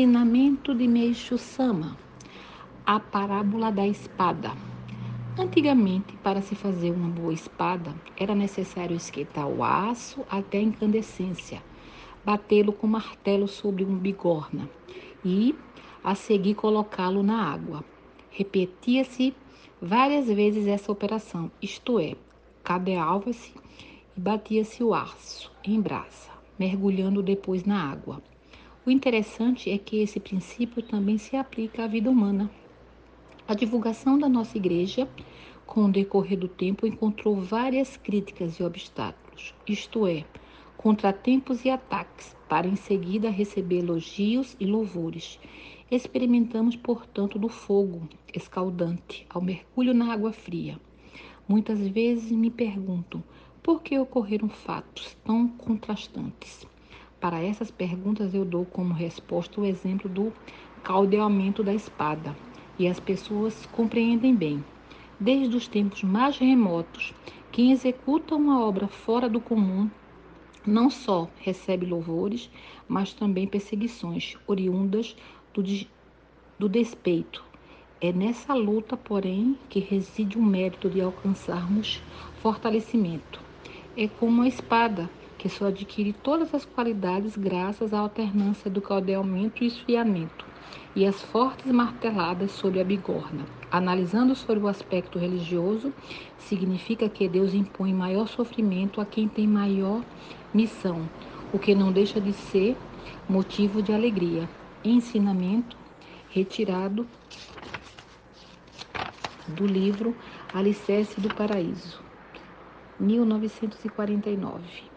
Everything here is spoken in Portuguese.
Ensinamento de Meixo Sama. A parábola da espada. Antigamente, para se fazer uma boa espada, era necessário esquentar o aço até a incandescência, batê-lo com martelo sobre uma bigorna e, a seguir, colocá-lo na água. Repetia-se várias vezes essa operação, isto é, cadeava-se e batia-se o aço em brasa, mergulhando depois na água. O interessante é que esse princípio também se aplica à vida humana. A divulgação da nossa igreja, com o decorrer do tempo, encontrou várias críticas e obstáculos, isto é, contratempos e ataques, para em seguida receber elogios e louvores. Experimentamos, portanto, do fogo escaldante ao mergulho na água fria. Muitas vezes me pergunto por que ocorreram fatos tão contrastantes. Para essas perguntas, eu dou como resposta o exemplo do caldeamento da espada, e as pessoas compreendem bem. Desde os tempos mais remotos, quem executa uma obra fora do comum não só recebe louvores, mas também perseguições oriundas do, do despeito. É nessa luta, porém, que reside o mérito de alcançarmos fortalecimento. É como a espada que só adquire todas as qualidades graças à alternância do caldeamento e esfriamento e as fortes marteladas sobre a bigorna. Analisando sobre o aspecto religioso, significa que Deus impõe maior sofrimento a quem tem maior missão, o que não deixa de ser motivo de alegria. Ensinamento retirado do livro Alicerce do Paraíso, 1949.